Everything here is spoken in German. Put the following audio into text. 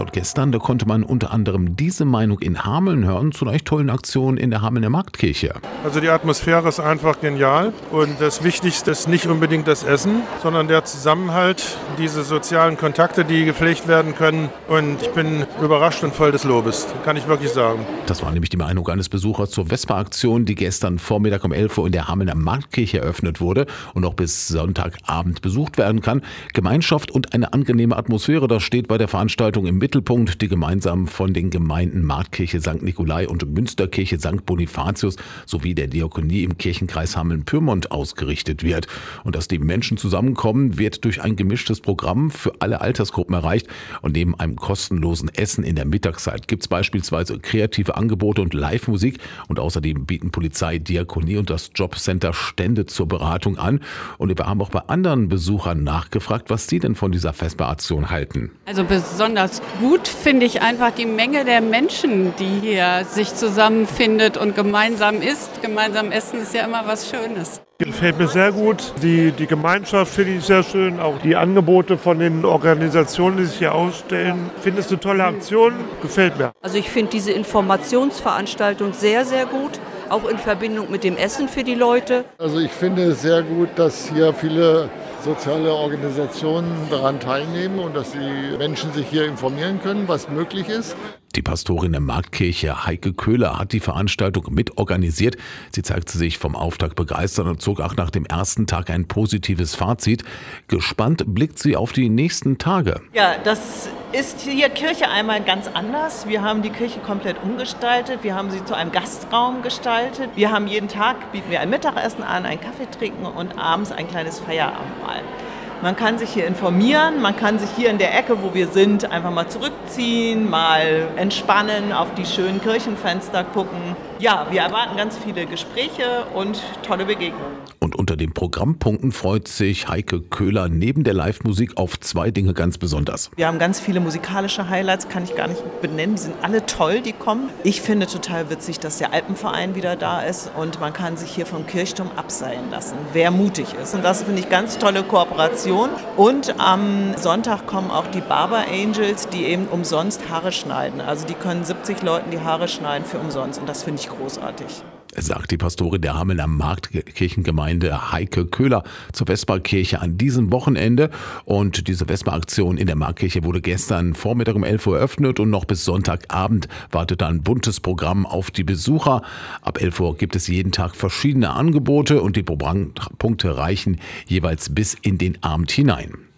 Und gestern, da konnte man unter anderem diese Meinung in Hameln hören zu einer echt tollen Aktion in der Hamelner Marktkirche. Also die Atmosphäre ist einfach genial und das Wichtigste ist nicht unbedingt das Essen, sondern der Zusammenhalt, diese sozialen Kontakte, die gepflegt werden können. Und ich bin überrascht und voll des Lobes, kann ich wirklich sagen. Das war nämlich die Meinung eines Besuchers zur Vespa-Aktion, die gestern Vormittag um 11 Uhr in der Hamelner Marktkirche eröffnet wurde und noch bis Sonntagabend besucht werden kann. Gemeinschaft und eine angenehme Atmosphäre, das steht bei der Veranstaltung im Mittelpunkt, die gemeinsam von den Gemeinden Marktkirche St. Nikolai und Münsterkirche St. Bonifatius sowie der Diakonie im Kirchenkreis Hameln-Pyrmont ausgerichtet wird. Und dass die Menschen zusammenkommen, wird durch ein gemischtes Programm für alle Altersgruppen erreicht. Und neben einem kostenlosen Essen in der Mittagszeit gibt es beispielsweise kreative Angebote und Live-Musik. Und außerdem bieten Polizei, Diakonie und das Jobcenter Stände zur Beratung an. Und wir haben auch bei anderen Besuchern nachgefragt, was sie denn von dieser Vespa-Aktion halten. Also besonders gut finde ich einfach die Menge der Menschen, die hier sich zusammenfindet und gemeinsam isst. Gemeinsam essen ist ja immer was Schönes. Gefällt mir sehr gut. Die, die Gemeinschaft finde ich sehr schön. Auch die Angebote von den Organisationen, die sich hier ausstellen. Ich finde es eine tolle Aktion. Gefällt mir. Also ich finde diese Informationsveranstaltung sehr, sehr gut. Auch in Verbindung mit dem Essen für die Leute. Also ich finde es sehr gut, dass hier viele soziale Organisationen daran teilnehmen und dass die Menschen sich hier informieren können, was möglich ist. Die Pastorin der Marktkirche Heike Köhler hat die Veranstaltung mitorganisiert. Sie zeigte sich vom Auftakt begeistert und zog auch nach dem ersten Tag ein positives Fazit. Gespannt blickt sie auf die nächsten Tage. Ja, das ist hier Kirche einmal ganz anders. Wir haben die Kirche komplett umgestaltet. Wir haben sie zu einem Gastraum gestaltet. Wir haben jeden Tag, bieten wir ein Mittagessen an, einen Kaffee trinken und abends ein kleines Feierabendmahl. Man kann sich hier informieren, man kann sich hier in der Ecke, wo wir sind, einfach mal zurückziehen, mal entspannen, auf die schönen Kirchenfenster gucken. Ja, wir erwarten ganz viele Gespräche und tolle Begegnungen. Unter den Programmpunkten freut sich Heike Köhler neben der Live-Musik auf zwei Dinge ganz besonders. Wir haben ganz viele musikalische Highlights, kann ich gar nicht benennen. Die sind alle toll, die kommen. Ich finde total witzig, dass der Alpenverein wieder da ist und man kann sich hier vom Kirchturm abseilen lassen, wer mutig ist. Und das finde ich ganz tolle Kooperation. Und am Sonntag kommen auch die Barber Angels, die eben umsonst Haare schneiden. Also die können 70 Leuten die Haare schneiden für umsonst und das finde ich großartig. Sagt die Pastorin der Hamelner Marktkirchengemeinde Heike Köhler zur Vesperkirche an diesem Wochenende. Und diese Vesperaktion in der Marktkirche wurde gestern Vormittag um 11 Uhr eröffnet und noch bis Sonntagabend wartet ein buntes Programm auf die Besucher. Ab 11 Uhr gibt es jeden Tag verschiedene Angebote und die Programmpunkte reichen jeweils bis in den Abend hinein.